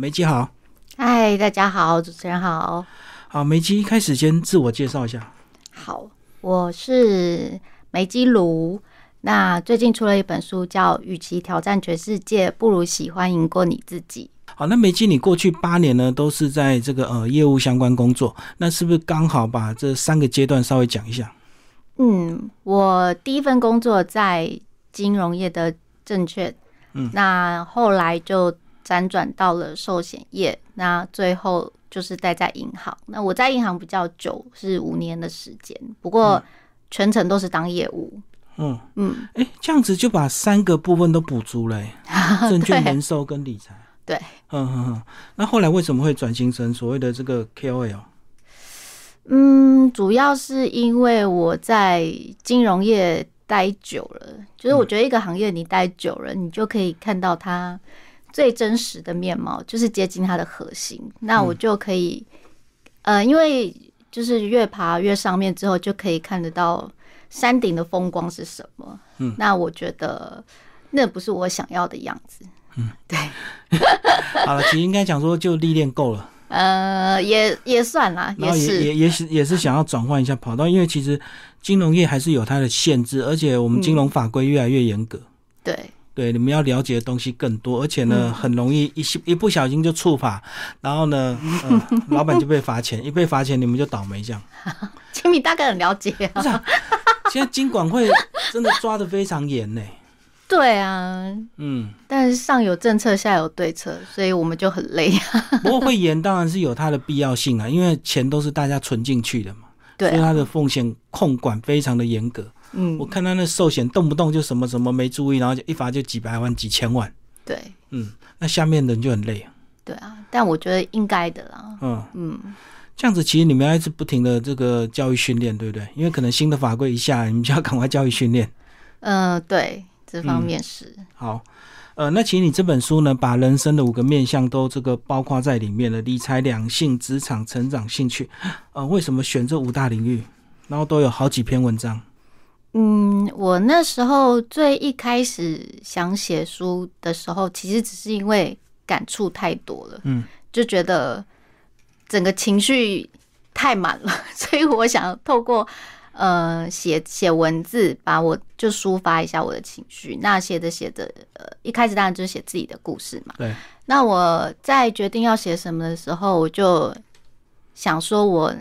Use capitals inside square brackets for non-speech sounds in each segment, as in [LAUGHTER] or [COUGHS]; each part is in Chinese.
梅姬好，嗨，大家好，主持人好。好，梅姬一开始先自我介绍一下。好，我是梅姬卢。那最近出了一本书，叫《与其挑战全世界，不如喜欢赢过你自己》。好，那梅姬，你过去八年呢，都是在这个呃业务相关工作，那是不是刚好把这三个阶段稍微讲一下？嗯，我第一份工作在金融业的证券，嗯，那后来就。辗转到了寿险业，那最后就是待在银行。那我在银行比较久，是五年的时间，不过全程都是当业务。嗯嗯，哎，这样子就把三个部分都补足了，[LAUGHS] 证券、人寿跟理财。对，嗯嗯嗯。那后来为什么会转型成所谓的这个 KOL？嗯，主要是因为我在金融业待久了，就是我觉得一个行业你待久了，你就可以看到它。最真实的面貌就是接近它的核心，那我就可以，呃，因为就是越爬越上面之后，就可以看得到山顶的风光是什么。嗯，那我觉得那不是我想要的样子。嗯，[LAUGHS] 对。[LAUGHS] 好了，其实应该讲说就历练够了。呃，也也算啦，也是也也是也是想要转换一下跑道，因为其实金融业还是有它的限制，而且我们金融法规越来越严格。对。对，你们要了解的东西更多，而且呢，很容易一一不小心就触法，然后呢，[LAUGHS] 老板就被罚钱，一被罚钱，你们就倒霉这样。[LAUGHS] 金米大概很了解啊。现在金管会真的抓的非常严呢。对啊，嗯，但是上有政策，下有对策，所以我们就很累。[LAUGHS] 不过会严当然是有它的必要性啊，因为钱都是大家存进去的嘛，所以它的风险控管非常的严格。嗯，我看他那寿险动不动就什么什么没注意，然后就一罚就几百万、几千万。对，嗯，那下面人就很累啊。对啊，但我觉得应该的啦。嗯嗯，这样子其实你们要一直不停的这个教育训练，对不对？因为可能新的法规一下，你们就要赶快教育训练。嗯，对，这方面是好。呃，那其实你这本书呢，把人生的五个面向都这个包括在里面了：理财、两性、职场、成长、兴趣。呃，为什么选这五大领域？然后都有好几篇文章。嗯，我那时候最一开始想写书的时候，其实只是因为感触太多了，嗯，就觉得整个情绪太满了，[LAUGHS] 所以我想透过呃写写文字，把我就抒发一下我的情绪。那写着写着，呃，一开始当然就是写自己的故事嘛。对。那我在决定要写什么的时候，我就想说，我。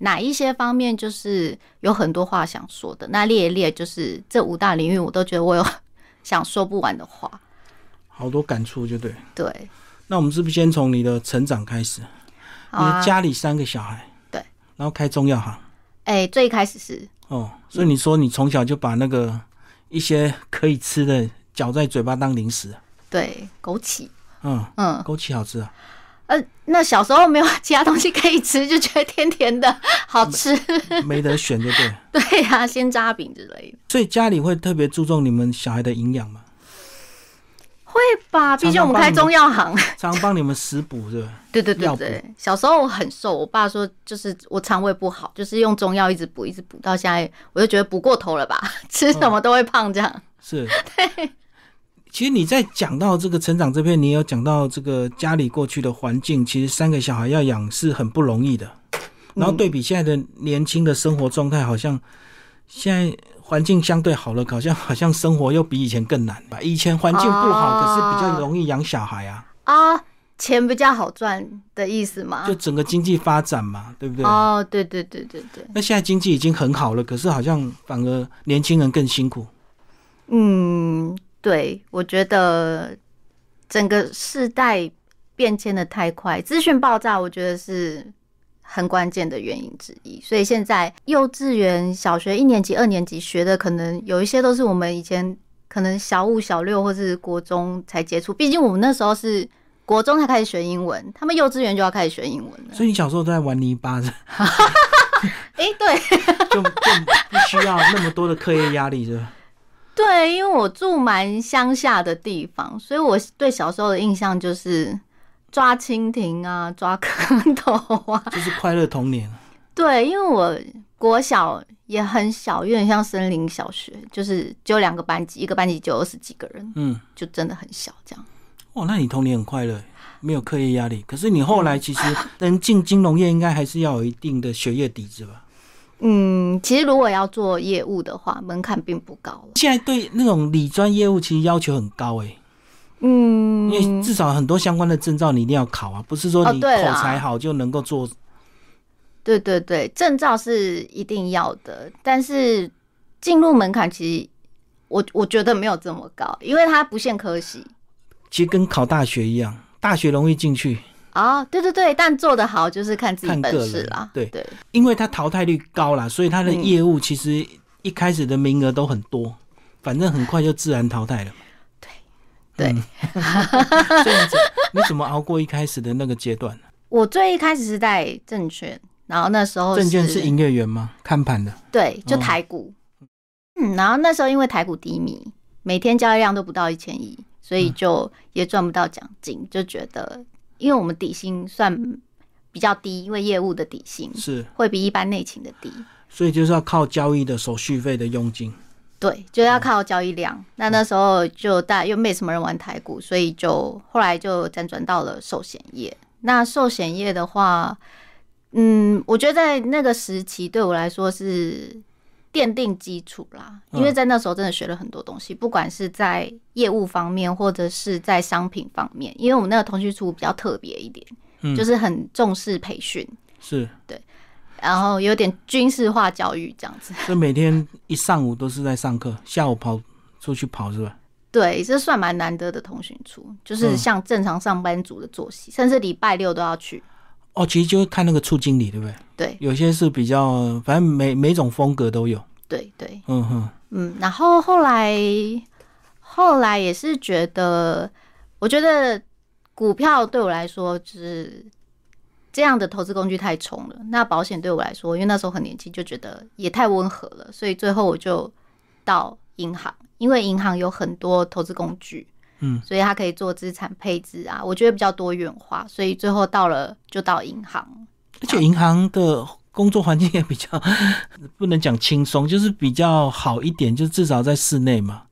哪一些方面就是有很多话想说的？那列一列，就是这五大领域，我都觉得我有 [LAUGHS] 想说不完的话，好多感触，就对。对。那我们是不是先从你的成长开始？你家里三个小孩，对，然后开中药行。哎，最开始是。哦，所以你说你从小就把那个一些可以吃的嚼在嘴巴当零食。对，枸杞。嗯嗯，枸杞好吃啊。呃，那小时候没有其他东西可以吃，就觉得甜甜的 [LAUGHS] 好吃，没得选，对不对？[LAUGHS] 对呀，鲜渣饼之类的。所以家里会特别注重你们小孩的营养吗？会吧，毕竟我们开中药行，常帮你们食补，是吧？[LAUGHS] 对对对对。小时候很瘦，我爸说就是我肠胃不好，就是用中药一直补，一直补到现在，我就觉得补过头了吧，吃什么都会胖这样。是。对。其实你在讲到这个成长这篇，你有讲到这个家里过去的环境，其实三个小孩要养是很不容易的。然后对比现在的年轻的生活状态，好像现在环境相对好了，好像好像生活又比以前更难吧？以前环境不好，可是比较容易养小孩啊。啊，钱比较好赚的意思吗？就整个经济发展嘛，对不对？哦，对对对对对。那现在经济已经很好了，可是好像反而年轻人更辛苦。嗯。对，我觉得整个世代变迁的太快，资讯爆炸，我觉得是很关键的原因之一。所以现在幼稚园、小学一年级、二年级学的，可能有一些都是我们以前可能小五、小六或是国中才接触。毕竟我们那时候是国中才开始学英文，他们幼稚园就要开始学英文了。所以你小时候都在玩泥巴的。[LAUGHS] 哎，对，[LAUGHS] 就就不需要那么多的课业压力，是吧？对，因为我住蛮乡下的地方，所以我对小时候的印象就是抓蜻蜓啊，抓蝌蚪啊，就是快乐童年。[LAUGHS] 对，因为我国小也很小，有点像森林小学，就是只有两个班级，一个班级就二十几个人，嗯，就真的很小这样。哇，那你童年很快乐。没有课业压力。可是你后来其实 [LAUGHS] 能进金融业，应该还是要有一定的学业底子吧？嗯，其实如果要做业务的话，门槛并不高。现在对那种理专业务其实要求很高哎、嗯，因为至少很多相关的证照你一定要考啊，不是说你口才好就能够做。对对对，证照是一定要的，但是进入门槛其实我我觉得没有这么高，因为它不限科系。其实跟考大学一样，大学容易进去，哦，对对对，但做得好就是看自己本事啦。对对，因为他淘汰率高啦，所以他的嗯业务其实一开始的名额都很多，反正很快就自然淘汰了。对嗯 [LAUGHS] 所以你怎你怎么熬过一开始的那个阶段呢？我最一开始是在证券，然后那时候证券是营业员吗？看盘的。对，就哦台股。嗯，然后那时候因为台股低迷，每天交易量都不到一千亿，所嗯以就也赚不到奖金，就觉得因为我们底薪算比较低，因为业务的底薪是，会比一般内勤的低。所以就是要靠交易的手续费的佣金。对，就要靠交易量。那那时候就大又没什么人玩台股，所以就后来就辗转到了寿险业。那寿险业的话，嗯，我觉得在那个时期对我来说是奠定基础啦，因为在那时候真的学了很多东西，不管是在业务方面或者是在商品方面，因为我们那个通讯处比较特别一点，嗯就是很重视培训，是对，然后有点军事化教育这样子。所以每天一上午都是在上课，下午跑出去跑是吧？[LAUGHS] 对，这算蛮难得的通讯处，就是嗯像正常上班族的作息，甚至礼拜六都要去。哦，其实就是看那个处经理，对不对？对有些是比较，反正每每种风格都有。对对，嗯哼，嗯，然后后来后来也是觉得，我觉得股票对我来说就是这样的投资工具太冲了。那保险对我来说，因为那时候很年轻，就觉得也太温和了，所以最后我就到银行，因为银行有很多投资工具。嗯，所以它可以做资产配置啊，我觉得比较多元化，所以最后到了就到银行。而且银行的工作环境也比较 [LAUGHS] 不能讲轻松，就是比较好一点，就至少在室内嘛。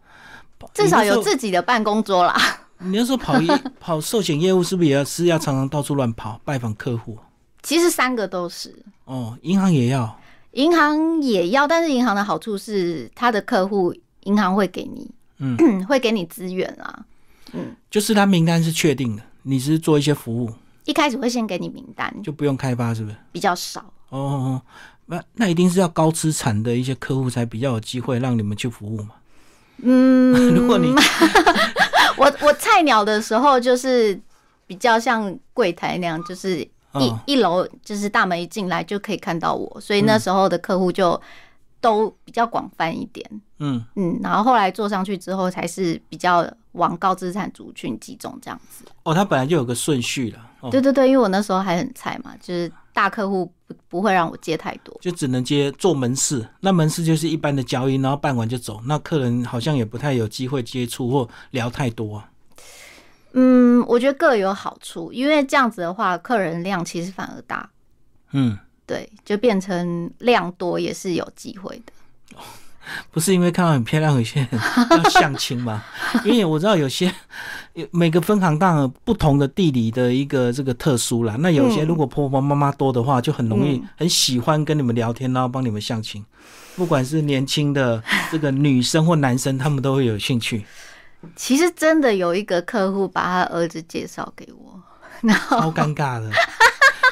至少有自己的办公桌啦。[LAUGHS] 你那时候跑一跑寿险业务，是不是也要是要常常到处乱跑拜访客户？其实三个都是，哦，银行也要。银行也要，但是银行的好处是他的客户银行会给你，嗯 [CLEARS THROAT] 会给你资源啦。就是他名单是确定的，你只是做一些服务，一开始会先给你名单，就不用开发，是不是？比较少。哦哦，哦那那一定是要高资产的一些客户才比较有机会让你们去服务嘛。嗯，[LAUGHS] 如果你 [LAUGHS] 我我菜鸟的时候就是比较像柜台那样，就是一、哦一楼就是大门一进来就可以看到我，所以那时候的客户就都比较广泛一点。嗯，嗯，然后后来做上去之后，才是比较往高资产族群集中这样子。哦，它本来就有个顺序了，哦，对对对，因为我那时候还很菜嘛，就是大客户不不会让我接太多。就只能接做门市，那门市就是一般的交易，然后办完就走，那客人好像也不太有机会接触或聊太多啊。嗯，我觉得各有好处，因为这样子的话，客人量其实反而大，嗯，对，就变成量多也是有机会的。不是因为看到很漂亮，有些人要相亲嘛？[LAUGHS] 因为我知道有些有每个分行当不同的地理的一个这个特殊啦。那有些嗯如果婆婆妈妈多的话，就很容易嗯很喜欢跟你们聊天，然后帮你们相亲。不管是年轻的这个女生或男生，他们都会有兴趣，其实真的有一个客户把他儿子介绍给我，然后超尴尬的。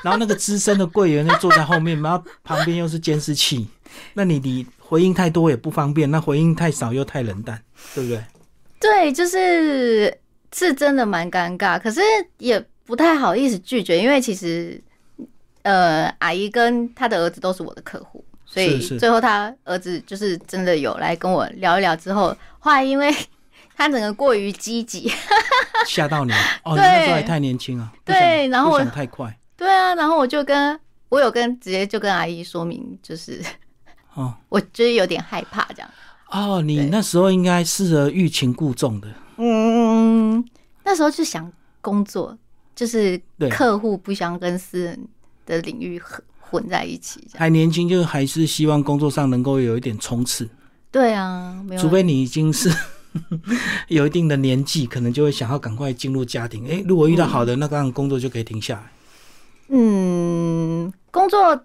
然后那个资深的柜员就坐在后面，然后旁边又是监视器，那你你回应太多也不方便，那回应太少又太冷淡，对不对？对，就是是真的蛮尴尬，可是也不太好意思拒绝，因为其实呃，阿姨跟他的儿子都是我的客户，所以最后他儿子就是真的有来跟我聊一聊之后，后来因为 [LAUGHS] 他整个过于积极，[LAUGHS] 吓到你哦，你那时候还太年轻啊，对然后我想太快。对啊，然后我就跟我有跟直接就跟阿姨说明，就是哦。[LAUGHS] 我就是有点害怕这样。哦，你那时候应该适合欲擒故纵的，嗯，那时候就想工作，就是对客户不想跟私人的领域混混在一起。还年轻，就还是希望工作上能够有一点冲刺，对啊，没有，除非你已经是 [LAUGHS] 有一定的年纪，可能就会想要赶快进入家庭。诶，如果遇到好的，那当然工作就可以停下来。嗯，工作，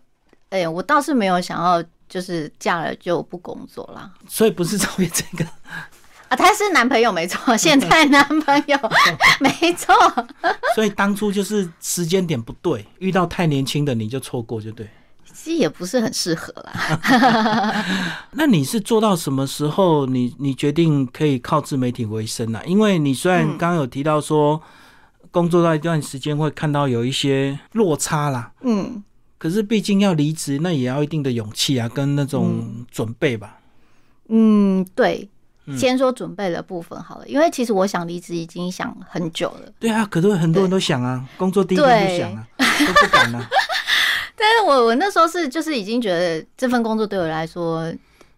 哎、我倒是没有想要就是嫁了就不工作啦。所以不是照片这个，啊，他是男朋友没错，现在男朋友 [LAUGHS] 没错。所以当初就是时间点不对，遇到太年轻的你就错过，就对。其实也不是很适合啦。[LAUGHS] 那你是做到什么时候你你决定可以靠自媒体为生啊？因为你虽然嗯刚刚有提到说，工作到一段时间会看到有一些落差啦，嗯，可是毕竟要离职，那也要一定的勇气啊，跟那种准备吧。嗯，对，嗯先说准备的部分好了，因为其实我想离职已经想很久了，对啊，可是很多人都想啊，工作第一天就想啊，都不敢啊。[LAUGHS] 但是我我那时候是就是已经觉得这份工作对我来说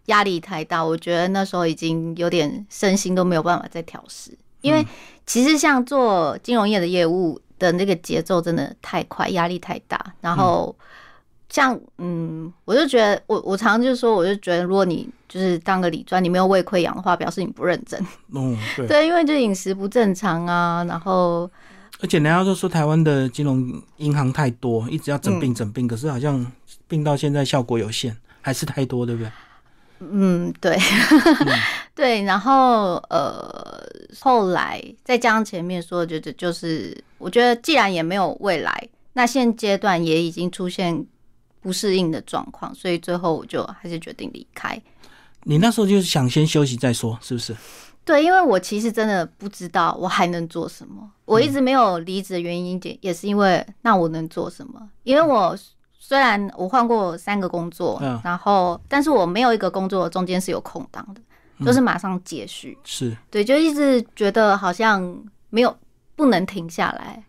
压力太大，我觉得那时候已经有点身心都没有办法再调试，因为其实像做金融业的业务的那个节奏真的太快，压力太大，然后。像嗯，我就觉得我我常常就说，我就觉得如果你就是当个理专，你没有胃溃疡的话，表示你不认真。嗯，对。对，因为就饮食不正常啊，然后而且人家都说台湾的金融银行太多，一直要整病整病，可是好像病到现在效果有限，还是太多，对不对？嗯，对，[LAUGHS] 对，然后呃，后来再加上前面说的，就就就是我觉得既然也没有未来，那现阶段也已经出现不适应的状况，所以最后我就还是决定离开。你那时候就是想先休息再说，是不是？对，因为我其实真的不知道我还能做什么。我一直没有离职的原因，也也是因为那我能做什么？因为我虽然我换过三个工作，嗯然后但是我没有一个工作中间是有空档的，就是马上接续。是，对，就一直觉得好像没有不能停下来，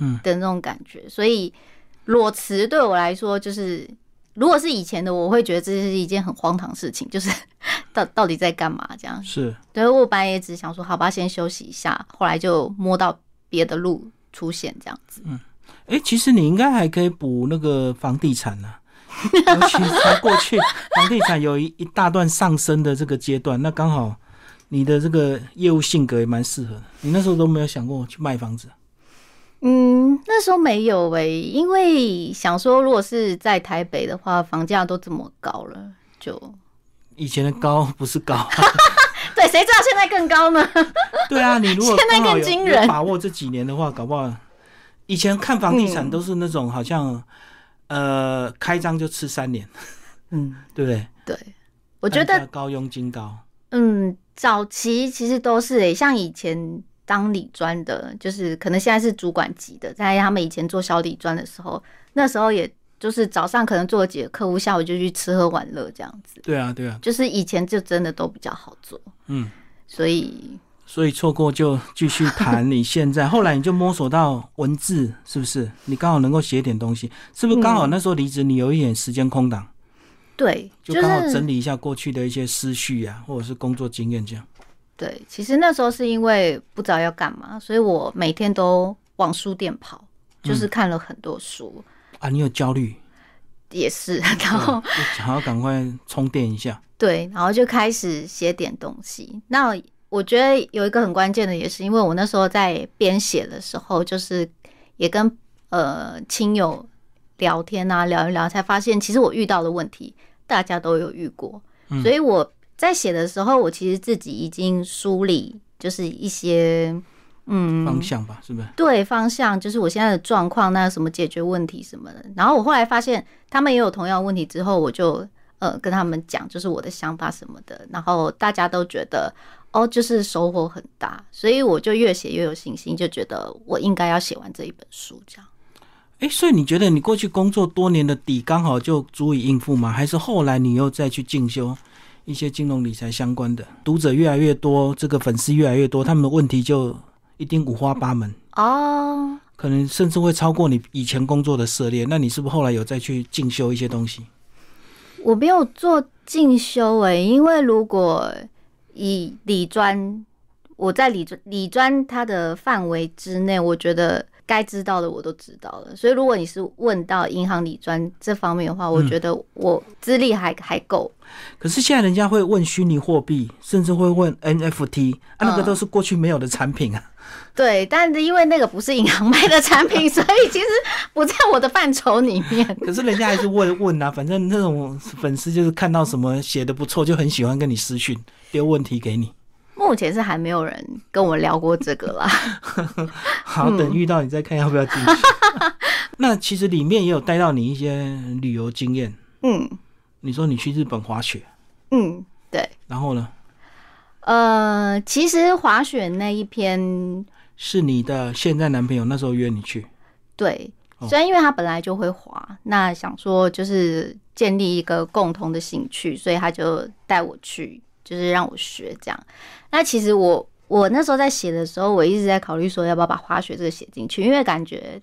嗯的那种感觉。所以裸辞对我来说，就是如果是以前的，我会觉得这是一件很荒唐的事情，就是 [LAUGHS] 到到底在干嘛这样。是，对我本来也只想说，好吧，先休息一下，后来就摸到别的路出现这样子。嗯哎、其实你应该还可以补那个房地产呢、尤其在过去 [LAUGHS] 房地产有一一大段上升的这个阶段，那刚好你的这个业务性格也蛮适合的。你那时候都没有想过去卖房子，嗯，那时候没有诶、因为想说，如果是在台北的话，房价都这么高了，就以前的高不是高，[LAUGHS] 对，谁知道现在更高呢？对啊，你如果 [LAUGHS] 现在更惊人。把握这几年的话，搞不好以前看房地产嗯都是那种好像、呃开张就吃三年，嗯，对不对？对，我觉得高佣金高，嗯，早期其实都是诶、像以前当理专的，就是可能现在是主管级的，在他们以前做小理专的时候，那时候也就是早上可能做了几个客户，下午就去吃喝玩乐这样子，对啊，对啊，就是以前就真的都比较好做，嗯。所以所以错过就继续谈你现在，[LAUGHS] 后来你就摸索到文字，是不是？你刚好能够写点东西，是不是？刚好那时候离职，你有一点时间空档，对，就就刚好整理一下过去的一些思绪啊，或者是工作经验这样。对，其实那时候是因为不知道要干嘛，所以我每天都往书店跑，就是看了很多书，啊，你有焦虑，也是，然后就想要赶快充电一下。对，然后就开始写点东西。那我觉得有一个很关键的，也是因为我那时候在编写的时候，就是也跟呃亲友聊天啊，聊一聊，才发现其实我遇到的问题大家都有遇过，所以我在写的时候，我其实自己已经梳理，就是一些嗯方向吧，是不是？对方向，就是我现在的状况，那什么解决问题什么的。然后我后来发现他们也有同样问题之后，我就呃跟他们讲，就是我的想法什么的。然后大家都觉得哦，就是收获很大，所以我就越写越有信心，就觉得我应该要写完这一本书，这样。哎、所以你觉得你过去工作多年的底刚好就足以应付吗？还是后来你又再去进修一些金融理财相关的？读者越来越多，这个粉丝越来越多，他们的问题就一定五花八门。哦，可能甚至会超过你以前工作的涉猎。那你是不是后来有再去进修一些东西？我没有做进修诶、因为如果以理专，我在理专理专它的范围之内，我觉得该知道的我都知道了。所以如果你是问到银行理专这方面的话，我觉得我资历还还够。可是现在人家会问虚拟货币，甚至会问 NFT，啊，那个都是过去没有的产品啊。对，但是因为那个不是银行卖的产品，[LAUGHS] 所以其实不在我的范畴里面。可是人家还是问问啊，反正那种粉丝就是看到什么写的不错，就很喜欢跟你私讯丢问题给你。目前是还没有人跟我聊过这个啦。[LAUGHS] 好，等遇到你再看要不要进去。[LAUGHS] 那其实里面也有带到你一些旅游经验。嗯你说你去日本滑雪，嗯，对。然后呢，呃，其实滑雪那一篇，是你的现在男朋友那时候约你去，对，哦虽然因为他本来就会滑，那想说就是建立一个共同的兴趣，所以他就带我去，就是让我学这样。那其实我我那时候在写的时候，我一直在考虑说要不要把滑雪这个写进去，因为感觉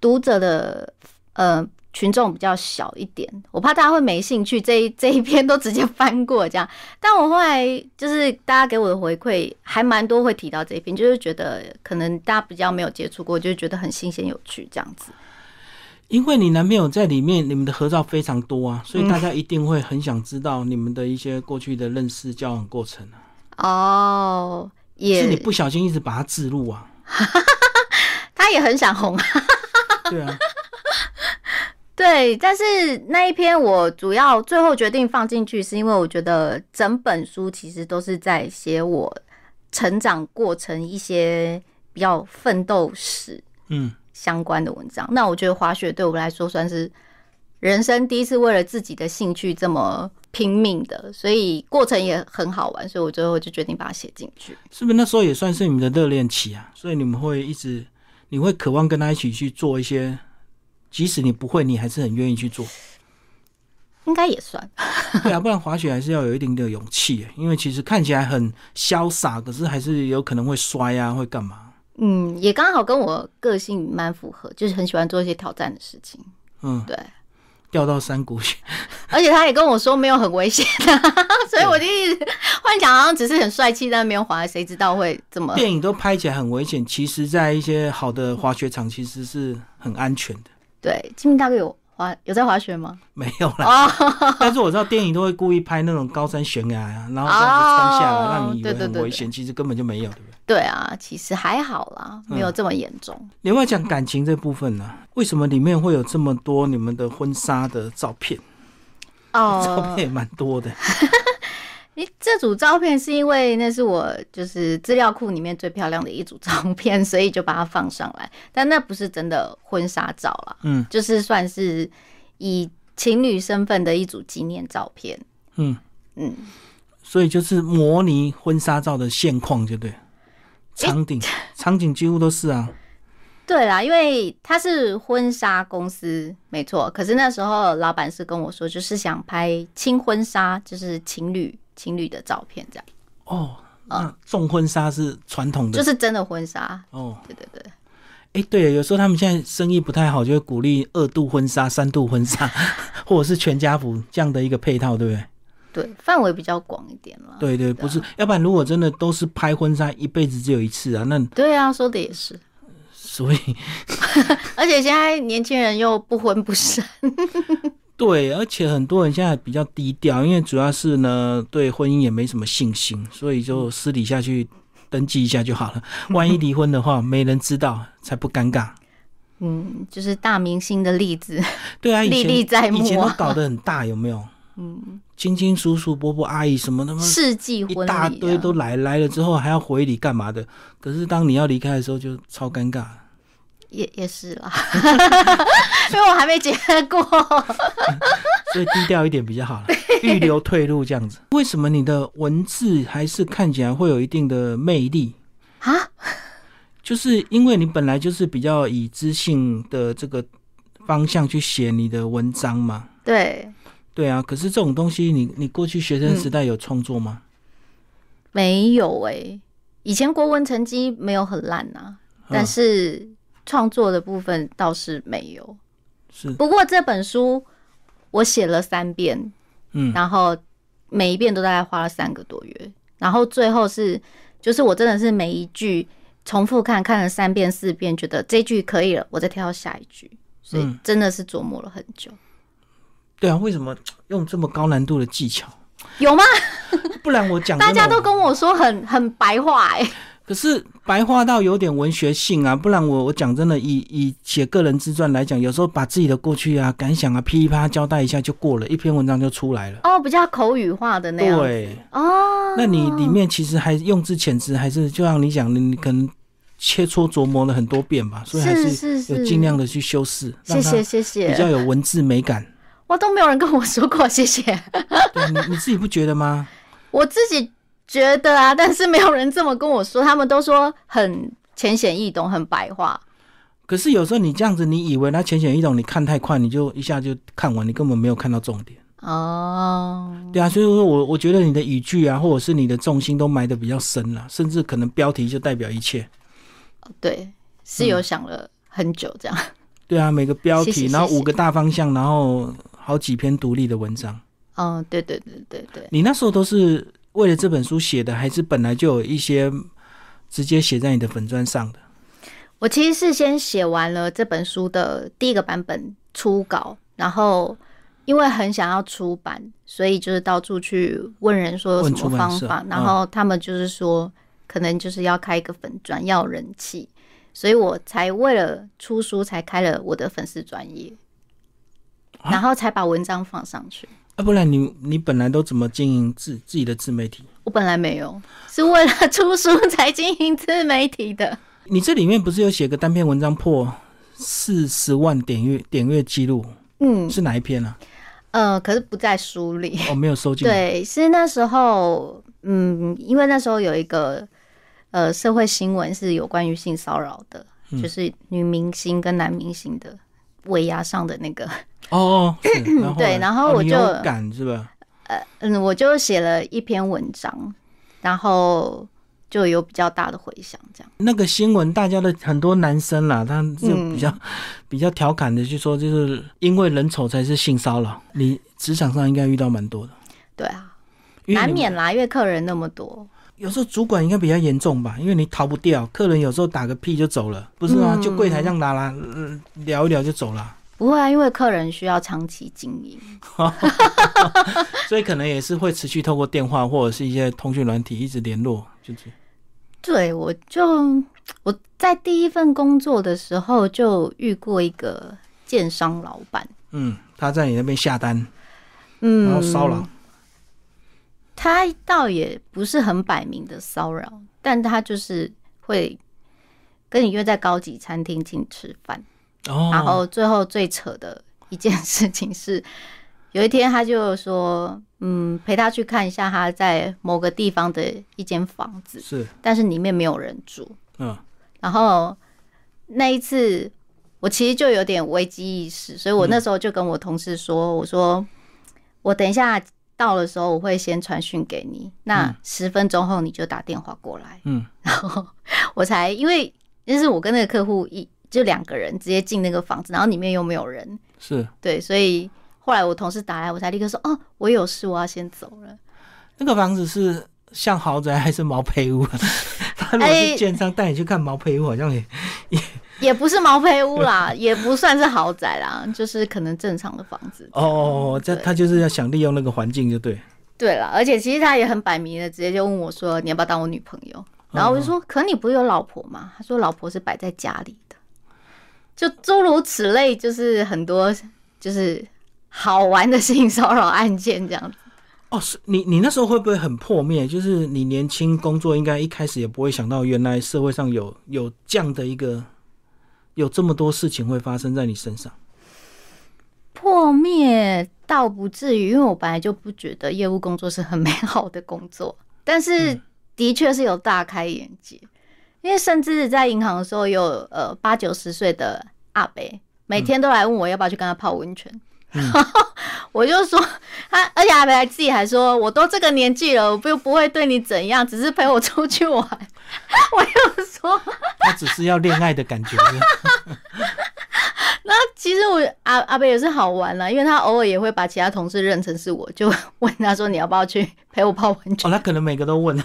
读者的呃群众比较小一点，我怕大家会没兴趣，这一这一篇都直接翻过这样。但我后来就是大家给我的回馈还蛮多会提到这一篇，就是觉得可能大家比较没有接触过，就觉得很新鲜有趣这样子。因为你男朋友在里面，你们的合照非常多啊，所以大家一定会很想知道你们的一些过去的认识、交往过程啊。哦，是你不小心一直把他置入啊，[LAUGHS] 他也很想红，对啊，[LAUGHS] 对，但是那一篇我主要最后决定放进去，是因为我觉得整本书其实都是在写我成长过程一些比较奋斗史。嗯，相关的文章。那我觉得滑雪对我来说算是人生第一次为了自己的兴趣这么拼命的，所以过程也很好玩，所以我最后就决定把它写进去。是不是那时候也算是你们的热恋期啊？所以你们会一直，你会渴望跟他一起去做一些，即使你不会，你还是很愿意去做。应该也算，[LAUGHS] 对啊，不然滑雪还是要有一定的勇气，因为其实看起来很潇洒，可是还是有可能会摔啊，会干嘛？嗯，也刚好跟我个性蛮符合，就是很喜欢做一些挑战的事情。嗯，对，掉到山谷去。[LAUGHS] 而且他也跟我说没有很危险，所以我就一直幻想好像只是很帅气，但没有滑，谁知道会这么？电影都拍起来很危险，其实，在一些好的滑雪场，其实是很安全的。对，清明大哥有滑有在滑雪吗？[LAUGHS] 没有啦，哦，但是我知道电影都会故意拍那种高山悬崖啊，然后这样子冲下来，哦让你以为对对对很危险，其实根本就没有，对不对？对啊，其实还好啦，没有这么严重。你要不要讲感情这部分呢、为什么里面会有这么多你们的婚纱的照片？哦照哦片，也蛮多的。[LAUGHS] 诶，这组照片是因为那是我就是资料库里面最漂亮的一组照片，所以就把它放上来。但那不是真的婚纱照啦，嗯就是算是以情侣身份的一组纪念照片。嗯，嗯，所以就是模拟婚纱照的现况，就对。场景场景几乎都是啊，对啦，因为他是婚纱公司，没错。可是那时候老板是跟我说，就是想拍轻婚纱，就是情侣情侣的照片，这样。哦，那重婚纱是传统的，就是真的婚纱。哦，对对对，哎，对，有时候他们现在生意不太好，就会鼓励二度婚纱、三度婚纱，[LAUGHS] 或者是全家福这样的一个配套，对不对？对，范围比较广一点了。对对，不是，要不然如果真的都是拍婚纱，一辈子只有一次啊，那对啊，说的也是。所以 [LAUGHS] 而且现在年轻人又不婚不生，[LAUGHS] 对，而且很多人现在比较低调，因为主要是呢对婚姻也没什么信心，所以就私底下去登记一下就好了。[LAUGHS] 万一离婚的话，没人知道才不尴尬。嗯，就是大明星的例子。对啊，历历在目啊以前都搞得很大，有没有？嗯，亲亲叔叔伯伯阿姨什么的吗？世纪婚礼、大啊、堆都来来了之后还要回礼干嘛的？可是当你要离开的时候就超尴尬。也也是啦，[LAUGHS] 因为我还没结过。[LAUGHS] 所以低调一点比较好了，预留退路这样子。为什么你的文字还是看起来会有一定的魅力？啊，就是因为你本来就是比较以知性的这个方向去写你的文章嘛。对，对啊，可是这种东西你，你过去学生时代有创作吗？没有哎、以前国文成绩没有很烂呐、但嗯是创作的部分倒是没有。是，不过这本书我写了三遍，嗯然后每一遍都大概花了三个多月，然后最后是就是我真的是每一句重复看看了三遍四遍，觉得这句可以了，我再跳到下一句，所以嗯真的是琢磨了很久。对啊，为什么用这么高难度的技巧？有吗？不然我讲大家都跟我说很很白话哎、可是白话到有点文学性啊，不然我我讲真的，以以写个人自传来讲，有时候把自己的过去啊、感想啊噼里啪啦交代一下就过了，一篇文章就出来了。哦，比较口语化的那样子。对，哦，那你里面其实还用字遣词，还是就像你讲的，你可能切磋琢磨了很多遍吧，所以还是有尽量的去修饰，谢让它谢谢比较，有文字美感。我都没有人跟我说过谢谢，对你你自己不觉得吗？[LAUGHS] 我自己觉得啊，但是没有人这么跟我说，他们都说很浅显易懂，很白话。可是有时候你这样子，你以为它浅显易懂，你看太快，你就一下就看完，你根本没有看到重点。哦，对啊，所以说我我觉得你的语句啊，或者是你的重心都埋的比较深了，甚至可能标题就代表一切。对，是有想了很久这样。对啊，每个标题，然后五个大方向，然后好几篇独立的文章。嗯，对对对对对，你那时候都是为了这本书写的，还是本来就有一些直接写在你的粉砖上的？我其实是先写完了这本书的第一个版本初稿，然后因为很想要出版，所以就是到处去问人说有什么方法，嗯然后他们就是说可能就是要开一个粉砖，要人气，所以我才为了出书才开了我的粉丝专业，啊然后才把文章放上去。啊，不然你你本来都怎么经营自自己的自媒体？我本来没有，是为了出书才经营自媒体的。你这里面不是有写个单篇文章破四十万点阅点阅记录，嗯，是哪一篇啊？呃，可是不在书里。我、没有收进 [LAUGHS] 来。对，是那时候，嗯，因为那时候有一个呃社会新闻是有关于性骚扰的，嗯就是女明星跟男明星的尾牙上的那个，哦对 [COUGHS] 然后我就有感是吧？嗯，我就写了一篇文章，然后就有比较大的回响，这样。那个新闻，大家的很多男生啦，他就比较、嗯 [LAUGHS] 比较调侃的去说，就是因为人丑才是性骚扰。你职场上应该遇到蛮多的，对啊，难免啦，因为客人那么多。有时候主管应该比较严重吧，因为你逃不掉，客人有时候打个屁就走了，不是吗？嗯。就柜台上拉拉、呃聊一聊就走了，不会啊，因为客人需要长期经营。[LAUGHS] 所以可能也是会持续透过电话或者是一些通讯软体一直联络，就是。对，我就我在第一份工作的时候就遇过一个建商老板，嗯，他在你那边下单，嗯，然后骚扰，他倒也不是很摆明的骚扰，但他就是会跟你约在高级餐厅请吃饭，哦，然后最后最扯的一件事情是，有一天他就说，嗯，陪他去看一下他在某个地方的一间房子，是。但是里面没有人住，嗯。然后那一次，我其实就有点危机意识，所以我那时候就跟我同事说：“我说我等一下到的时候，我会先传讯给你，那十分钟后你就打电话过来。嗯，然后我才因为就是我跟那个客户一就两个人直接进那个房子，然后里面又没有人，是对，所以后来我同事打来，我才立刻说：哦，我有事，我要先走了。那个房子是像豪宅还是毛坯屋？[LAUGHS] 他如果是哎建商带你去看毛坯屋，好像也也不是毛坯屋啦，[LAUGHS] 也不算是豪宅啦，就是可能正常的房子。哦，这他就是要想利用那个环境，就对。对了，而且其实他也很摆明的，直接就问我说：“你要不要当我女朋友？”然后我就说：“可你不是有老婆吗？”他说：“老婆是摆在家里的。”就诸如此类，就是很多就是好玩的性骚扰案件这样子。哦，是你你那时候会不会很破灭？就是你年轻工作，应该一开始也不会想到，原来社会上有有这样的一个，有这么多事情会发生在你身上。破灭倒不至于，因为我本来就不觉得业务工作是很美好的工作，[LAUGHS] 但是的确是有大开眼界。因为甚至在银行的时候有，呃八九十岁的阿伯，每天都来问我要不要去跟他泡温泉。然后 [LAUGHS] 我就说他，而且阿伯还自己还说，我都这个年纪了，我又不会对你怎样，只是陪我出去玩。[LAUGHS] 我又说，他只是要恋爱的感觉。[LAUGHS] 那其实我阿阿北也是好玩啦，因为他偶尔也会把其他同事认成是我，就问他说你要不要去陪我泡温泉？哦，他可能每个都问。对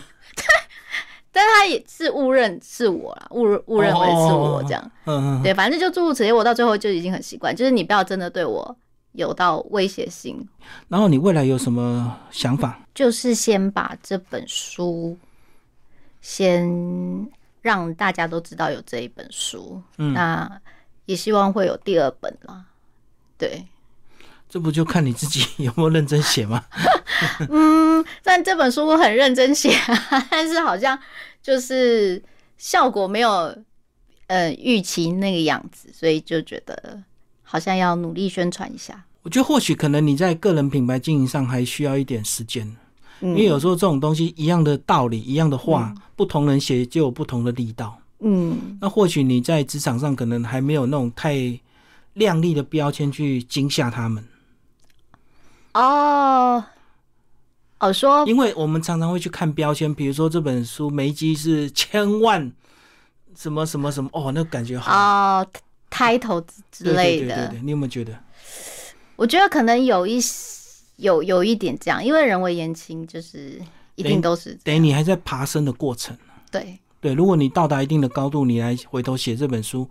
但他也是误认是我啦，误误认为是我这样。嗯嗯，对，反正就诸如此类，我到最后就已经很习惯，就是你不要真的对我有到威胁性，然后你未来有什么想法？就是先把这本书先让大家都知道有这一本书，嗯那也希望会有第二本啦。对，这不就看你自己有没有认真写吗？[LAUGHS] 嗯，但这本书我很认真写、啊，[LAUGHS] 但是好像就是效果没有呃预期那个样子，所以就觉得好像要努力宣传一下。我觉得或许可能你在个人品牌经营上还需要一点时间，嗯因为有时候这种东西一样的道理、一样的话，不同人写就有不同的力道。嗯那或许你在职场上可能还没有那种太亮丽的标签去惊吓他们，哦哦说因为我们常常会去看标签，比如说这本书每一集是千万什么什么什么，哦，那感觉好。哦 title 之对类的对对对对，，你有没有觉得？我觉得可能有一有有一点这样，因为人为言轻，就是一定都是等于你还在爬升的过程。对，对，如果你到达一定的高度，你来回头写这本书，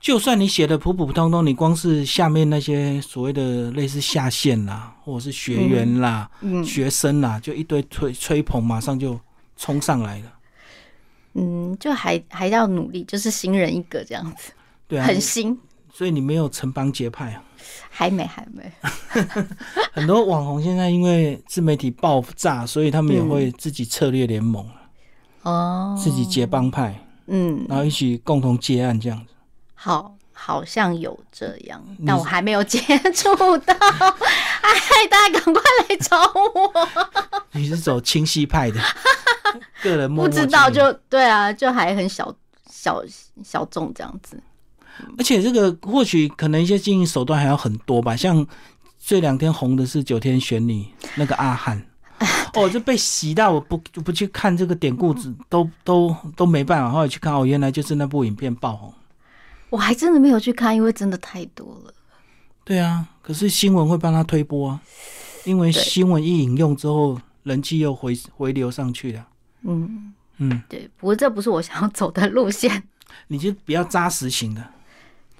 就算你写的普普通通，你光是下面那些所谓的类似下线啦，或者是学员啦、嗯学生啦，就一堆吹吹捧，马上就冲上来了。嗯，就还还要努力，就是新人一个这样子，对啊，很新，所以你没有城邦结派啊。还没还没，[LAUGHS] 很多网红现在因为自媒体爆炸，所以他们也会自己策略联盟，哦，自己结帮派，嗯，然后一起共同接案这样子。好，好像有这样，但我还没有接触到，[LAUGHS] 哎，大家赶快来找我。[LAUGHS] 你是走清晰派的，个人默默不知道就对啊，就还很小小小众这样子。而且这个或许可能一些经营手段还要很多吧，像这两天红的是九天玄女那个阿汉，哦，就被洗到我不不去看这个典故子都都都没办法，后来去看哦，原来就是那部影片爆红。我还真的没有去看，因为真的太多了。对啊，可是新闻会帮他推波啊，因为新闻一引用之后，人气又回回流上去了。嗯，嗯，对，不过这不是我想要走的路线，你就比较扎实型的，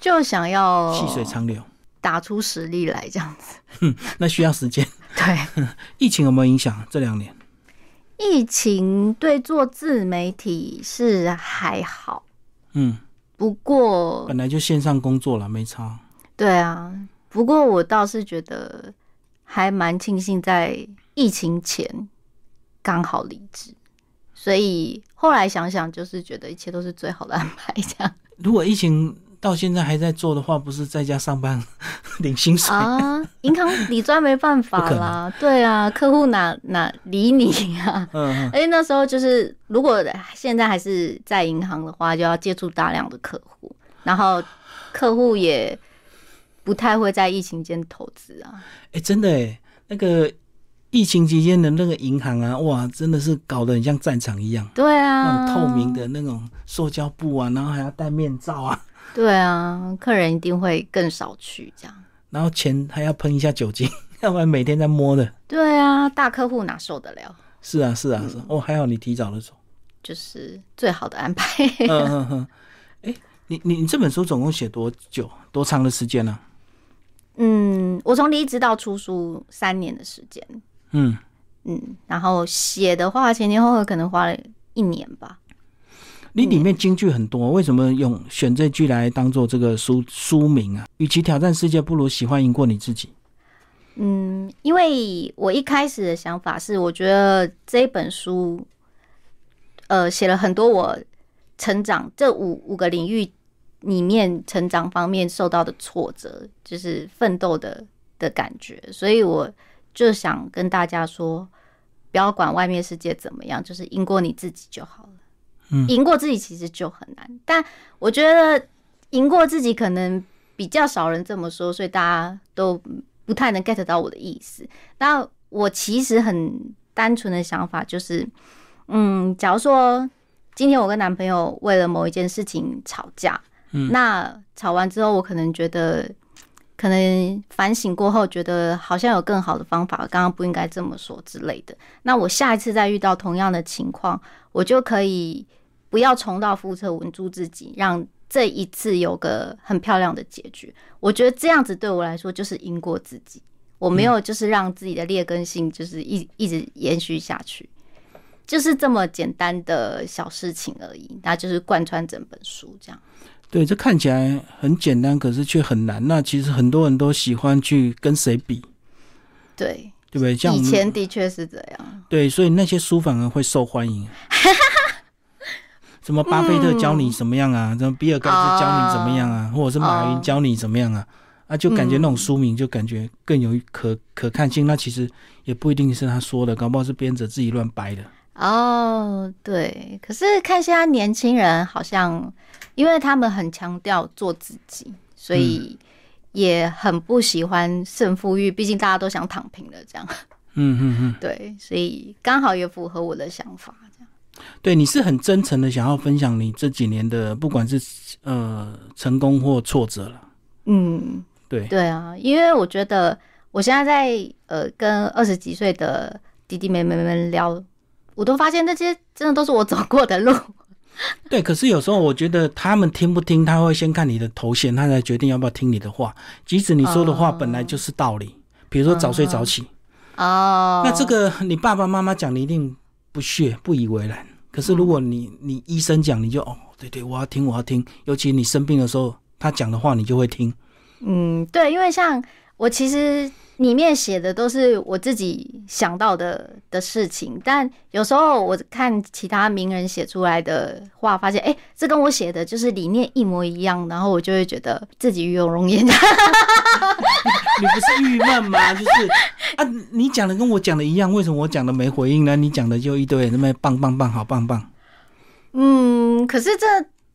就想要细水长流，打出实力来这样子。那需要时间。[LAUGHS] 对，[LAUGHS] 疫情有没有影响？这两年？疫情对做自媒体是还好，嗯，不过本来就线上工作了，没差。对啊，不过我倒是觉得还蛮庆幸在疫情前刚好离职，所以后来想想，就是觉得一切都是最好的安排，这样如果疫情到现在还在做的话，不是在家上班 [LAUGHS] 领薪水？啊。银行理专没办法啦，对啊，客户哪哪理你啊？嗯嗯，而且那时候就是，如果现在还是在银行的话，就要接触大量的客户，然后客户也不太会在疫情间投资啊。哎、真的哎，那个疫情期间的那个银行啊，哇，真的是搞得很像战场一样，对啊，那种透明的那种塑胶布啊，然后还要戴面罩啊，对啊，客人一定会更少去这样。然后钱还要喷一下酒精，[LAUGHS] 要不然每天在摸的。对啊，大客户哪受得了？是啊，是啊，是啊。哦，还好你提早的走。就是最好的安排。嗯嗯嗯。哎、你你你这本书总共写多久？多长的时间呢、嗯，我从离职到出书三年的时间，嗯，嗯，然后写的话前前后后可能花了一年吧。你里面金句很多，为什么用选这句来当做这个书书名啊？与其挑战世界，不如喜欢赢过你自己。嗯，因为我一开始的想法是，我觉得这本书，呃，写了很多我成长这五五个领域里面成长方面受到的挫折，就是奋斗的的感觉，所以我就想跟大家说，不要管外面世界怎么样，就是赢过你自己就好了。嗯赢过自己其实就很难，但我觉得赢过自己可能比较少人这么说，所以大家都不太能 get 到我的意思。那我其实很单纯的想法就是，嗯，假如说今天我跟男朋友为了某一件事情吵架，嗯那吵完之后，我可能觉得可能反省过后，觉得好像有更好的方法，刚刚不应该这么说之类的。那我下一次再遇到同样的情况，我就可以不要重蹈覆辙，稳住自己，让这一次有个很漂亮的结局。我觉得这样子对我来说就是赢过自己，我没有就是让自己的劣根性就是一一直延续下去。就是这么简单的小事情而已，那就是贯穿整本书这样。对，这看起来很简单，可是却很难。那其实很多人都喜欢去跟谁比，对对不对？像以前的确是这样。对，所以那些书反而会受欢迎。[LAUGHS] 什么巴菲特教你怎么样啊？什么比尔盖茨教你怎么样啊？或者是马云教你怎么样啊？啊，就感觉那种书名就感觉更有可可看性。那其实也不一定是他说的，搞不好是编者自己乱掰的。哦，对，可是看现在年轻人好像，因为他们很强调做自己，所以也很不喜欢胜负欲。毕竟大家都想躺平了，这样。嗯嗯嗯，对，所以刚好也符合我的想法。对，你是很真诚的想要分享你这几年的，不管是呃成功或挫折了。嗯，对，对啊，因为我觉得我现在在呃跟二十几岁的弟弟妹妹们聊。我都发现那些真的都是我走过的路。对，可是有时候我觉得他们听不听，他会先看你的头衔，他才决定要不要听你的话。即使你说的话本来就是道理，比如说早睡早起。哦。那这个你爸爸妈妈讲，你一定不屑、不以为然。可是如果你你医生讲，你就哦，对对，我要听，我要听。尤其你生病的时候，他讲的话你就会听。嗯，对，因为像我其实。里面写的都是我自己想到的的事情，但有时候我看其他名人写出来的话，发现哎，这跟我写的就是理念一模一样，然后我就会觉得自己与有容颜。[LAUGHS] 你不是郁闷吗？就是啊，你讲的跟我讲的一样，为什么我讲的没回应呢？你讲的就一堆那么棒棒棒，好棒棒。嗯，可是这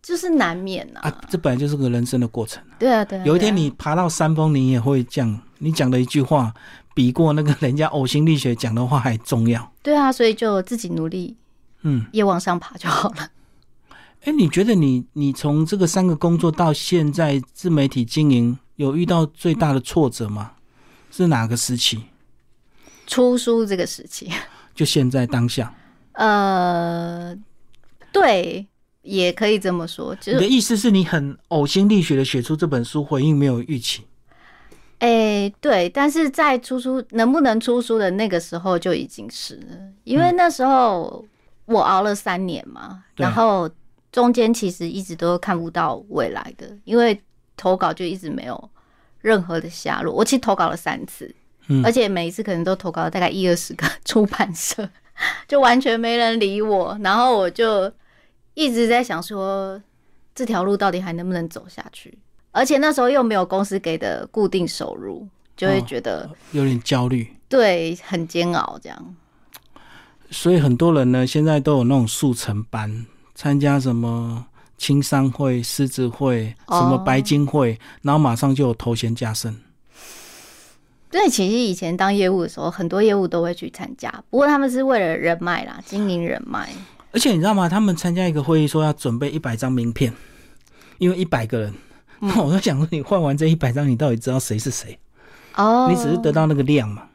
就是难免呐。啊，这本来就是个人生的过程。对啊，对。有一天你爬到山峰，你也会这样。你讲的一句话，比过那个人家呕心沥血讲的话还重要。对啊，所以就自己努力，嗯，也往上爬就好了。[LAUGHS] 哎，你觉得你你从这个三个工作到现在自媒体经营，有遇到最大的挫折吗？是哪个时期？出书这个时期，就现在当下。呃，对，也可以这么说。就是你的意思是你很呕心沥血的写出这本书，回应没有预期。哎，对，但是在出书能不能出书的那个时候就已经是了，因为那时候我熬了三年嘛，然后中间其实一直都看不到未来的，因为投稿就一直没有任何的下落。我其实投稿了三次，而且每一次可能都投稿了大概一二十个出版社，[LAUGHS] 就完全没人理我，然后我就一直在想说这条路到底还能不能走下去。而且那时候又没有公司给的固定收入，就会觉得有点焦虑，对，很煎熬这样。所以很多人呢，现在都有那种速成班，参加什么青商会、狮子会、什么白金会，然后马上就有头衔加身。对，其实以前当业务的时候，很多业务都会去参加，不过他们是为了人脉啦，经营人脉。而且你知道吗？他们参加一个会议，说要准备一百张名片，因为一百个人。那 [LAUGHS] 我就想说，你换完这一百张，你到底知道谁是谁？哦，你只是得到那个量嘛？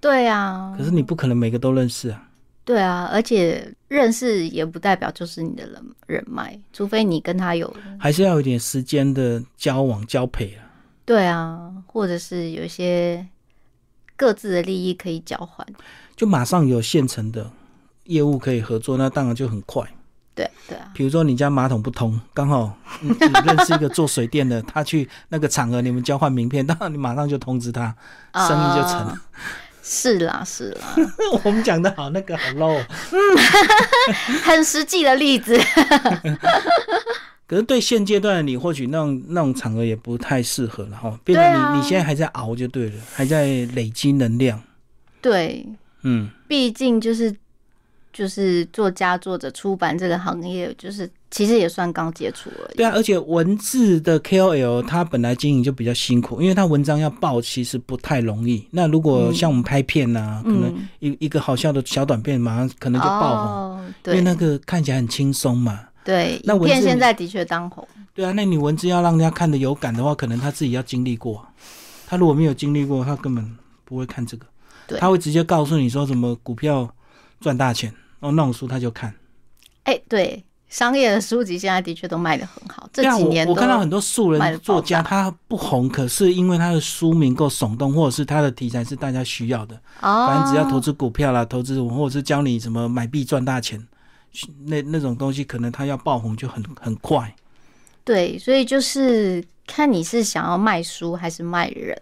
对啊。可是你不可能每个都认识啊。对啊，而且认识也不代表就是你的人人脉，除非你跟他有，还是要有点时间的交往交配啊。对啊，或者是有一些各自的利益可以交换，就马上有现成的业务可以合作，那当然就很快。对对啊，比如说你家马桶不通，刚好你认识一个做水电的，他去那个场合，你们交换名片，当然你马上就通知他，生意就成了。是啦是啦，[LAUGHS] 我们讲的好那个好 low，嗯，[LAUGHS] 很实际的例子。[LAUGHS] 可是对现阶段的你，或许那种那种场合也不太适合了哈。变成你你现在还在熬就对了，还在累积能量。对，嗯，毕竟就是。就是作家、作者、出版这个行业，就是其实也算刚接触而已。对啊，而且文字的 KOL 他本来经营就比较辛苦，因为他文章要爆，其实不太容易。那如果像我们拍片呐，可能一一个好笑的小短片，马上可能就爆红，因为那个看起来很轻松嘛。对，那文字现在的确当红。对啊，那你文字要让人家看的有感的话，可能他自己要经历过。他如果没有经历过，他根本不会看这个。对他会直接告诉你说什么股票赚大钱，哦，那种书他就看。哎、对，商业的书籍现在的确都卖的很好，这几年都我我看到很多素人作家，他不红，可是因为他的书名够耸动，或者是他的题材是大家需要的，哦，反正只要投资股票啦，投资或者是教你怎么买币赚大钱，那那种东西可能他要爆红就很很快。对，所以就是看你是想要卖书还是卖人。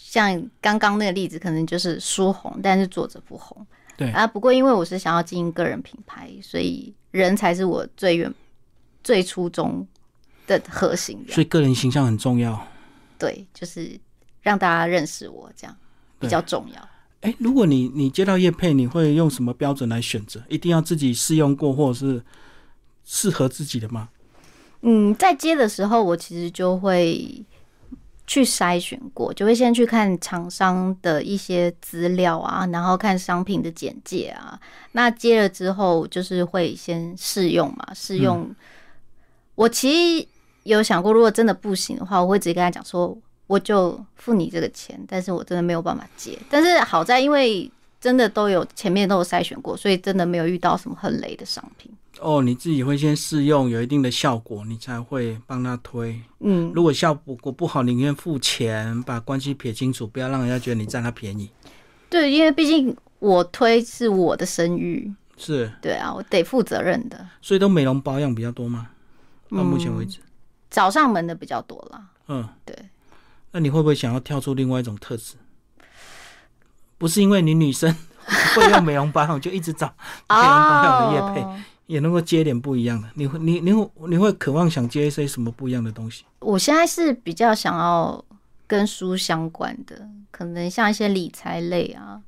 像刚刚那个例子，可能就是书红，但是作者不红。对啊，不过因为我是想要经营个人品牌，所以人才是我最远、最初衷的核心。所以个人形象很重要。对，就是让大家认识我，这样比较重要。哎，如果你你接到叶配，你会用什么标准来选择？一定要自己试用过，或者是适合自己的吗？嗯，在接的时候，我其实就会去筛选过，就会先去看厂商的一些资料啊，然后看商品的简介啊。那接了之后，就是会先试用嘛，试用。我其实有想过，如果真的不行的话，我会直接跟他讲说，我就付你这个钱，但是我真的没有办法接。但是好在，因为真的都有前面都有筛选过，所以真的没有遇到什么很雷的商品。哦，你自己会先试用，有一定的效果，你才会帮他推。嗯，如果效果不好，宁愿付钱，把关系撇清楚，不要让人家觉得你占他便宜。对，因为毕竟我推是我的声誉，是，对啊，我得负责任的。所以都美容保养比较多吗？到目前为止，找上门的比较多啦。嗯，对。那你会不会想要跳出另外一种特质？不是因为你女生 [LAUGHS] 会用美容保养，就一直找美容保养的业配，哦也能够接点不一样的。你会，你你会你会渴望想接一些什么不一样的东西？我现在是比较想要跟书相关的，可能像一些理财类啊。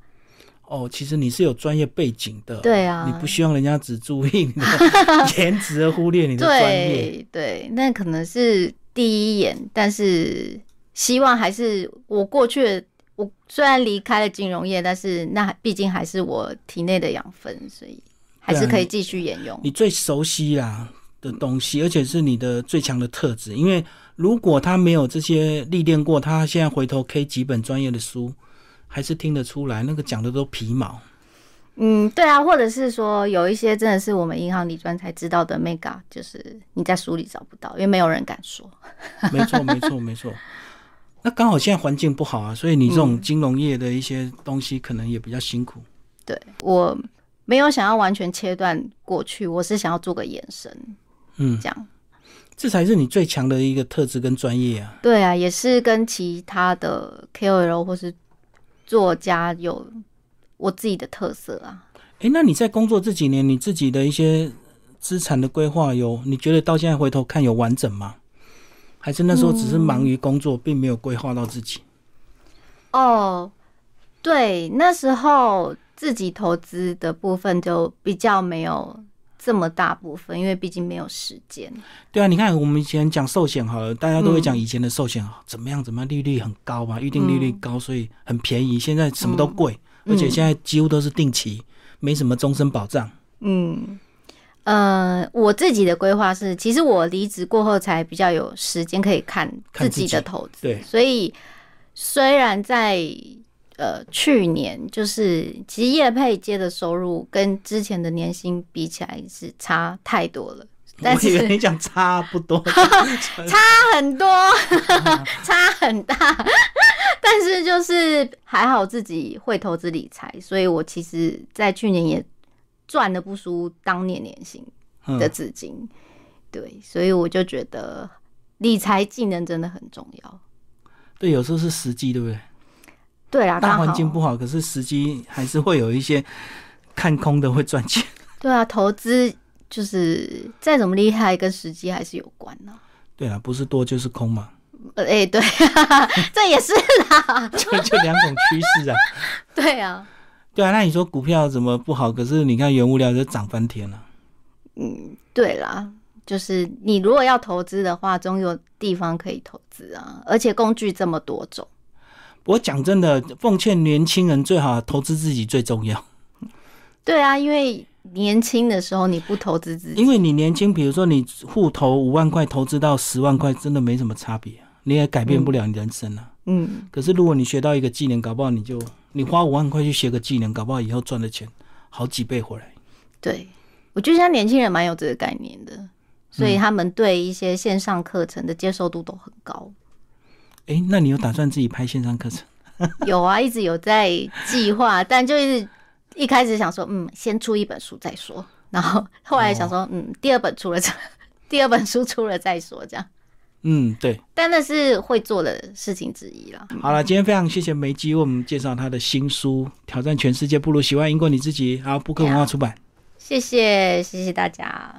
哦，其实你是有专业背景的，对啊你不希望人家只注意你的 [LAUGHS] 颜值而忽略你的专业。对对，那可能是第一眼，但是希望还是我过去的。我虽然离开了金融业，但是那毕竟还是我体内的养分，所以还是可以继续沿用。你最熟悉啊的东西，而且是你的最强的特质。因为如果他没有这些历练过，他现在回头 K 几本专业的书，还是听得出来，那个讲的都皮毛。嗯，对啊，或者是说有一些真的是我们银行理专才知道的 mega，就是你在书里找不到，因为没有人敢说。[LAUGHS] 没错，没错，没错。那刚好现在环境不好啊，所以你这种金融业的一些东西可能也比较辛苦。对我没有想要完全切断过去，我是想要做个延伸，嗯，这样。这才是你最强的一个特质跟专业啊。对啊，也是跟其他的 KOL 或是作家有我自己的特色啊。哎，那你在工作这几年，你自己的一些资产的规划有，你觉得到现在回头看有完整吗？还是那时候只是忙于工作，并没有规划到自己？哦，对，那时候自己投资的部分就比较没有这么大部分，因为毕竟没有时间。对啊，你看我们以前讲寿险好了，大家都会讲以前的寿险怎么样怎么样，利率很高嘛，预定利率高，所以很便宜。现在什么都贵，而且现在几乎都是定期，没什么终身保障。嗯，呃，我自己的规划是，其实我离职过后才比较有时间可以看看自己的投资，对所以虽然在呃去年，就是其实业配接的收入跟之前的年薪比起来是差太多了，[LAUGHS] 但是你讲差不多 [LAUGHS] [LAUGHS] 差很多，差很大。但是就是还好自己会投资理财，所以我其实在去年也赚的不输当年年薪的嗯，资金。对，所以我就觉得理财技能真的很重要。对，有时候是时机，对不对？对啊，大环境不好，可是时机还是会有一些看空的会赚钱。[LAUGHS] 对啊，投资就是再怎么厉害，跟时机还是有关呢、对啊，不是多就是空嘛，呃，哎、对，[LAUGHS] 这也是啦。[LAUGHS] 就就两种趋势啊。对啊，对啊，那你说股票怎么不好？可是你看原物料就涨翻天了。嗯，对啦，就是你如果要投资的话，总有地方可以投资啊，而且工具这么多种。我讲真的，奉劝年轻人最好投资自己最重要，对啊，因为年轻的时候你不投资自己，因为你年轻，比如说你户头五万块投资到十万块，真的没什么差别、啊，你也改变不了你人生啊。嗯，可是如果你学到一个技能，搞不好你就你花五万块去学个技能，搞不好以后赚的钱好几倍回来。对，我觉得现在年轻人蛮有这个概念的，所以他们对一些线上课程的接受度都很高。哎、那你有打算自己拍线上课程？[LAUGHS] 有啊，一直有在计划，但就是一开始想说，嗯，先出一本书再说，然后后来想说，嗯，第二本出了，[LAUGHS] 第二本书出了再说，这样。嗯，对。但那是会做的事情之一了。好了，今天非常谢谢梅基为我们介绍他的新书《挑战全世界不如喜欢英国你自己》，然后布克文化出版。谢谢，谢谢大家。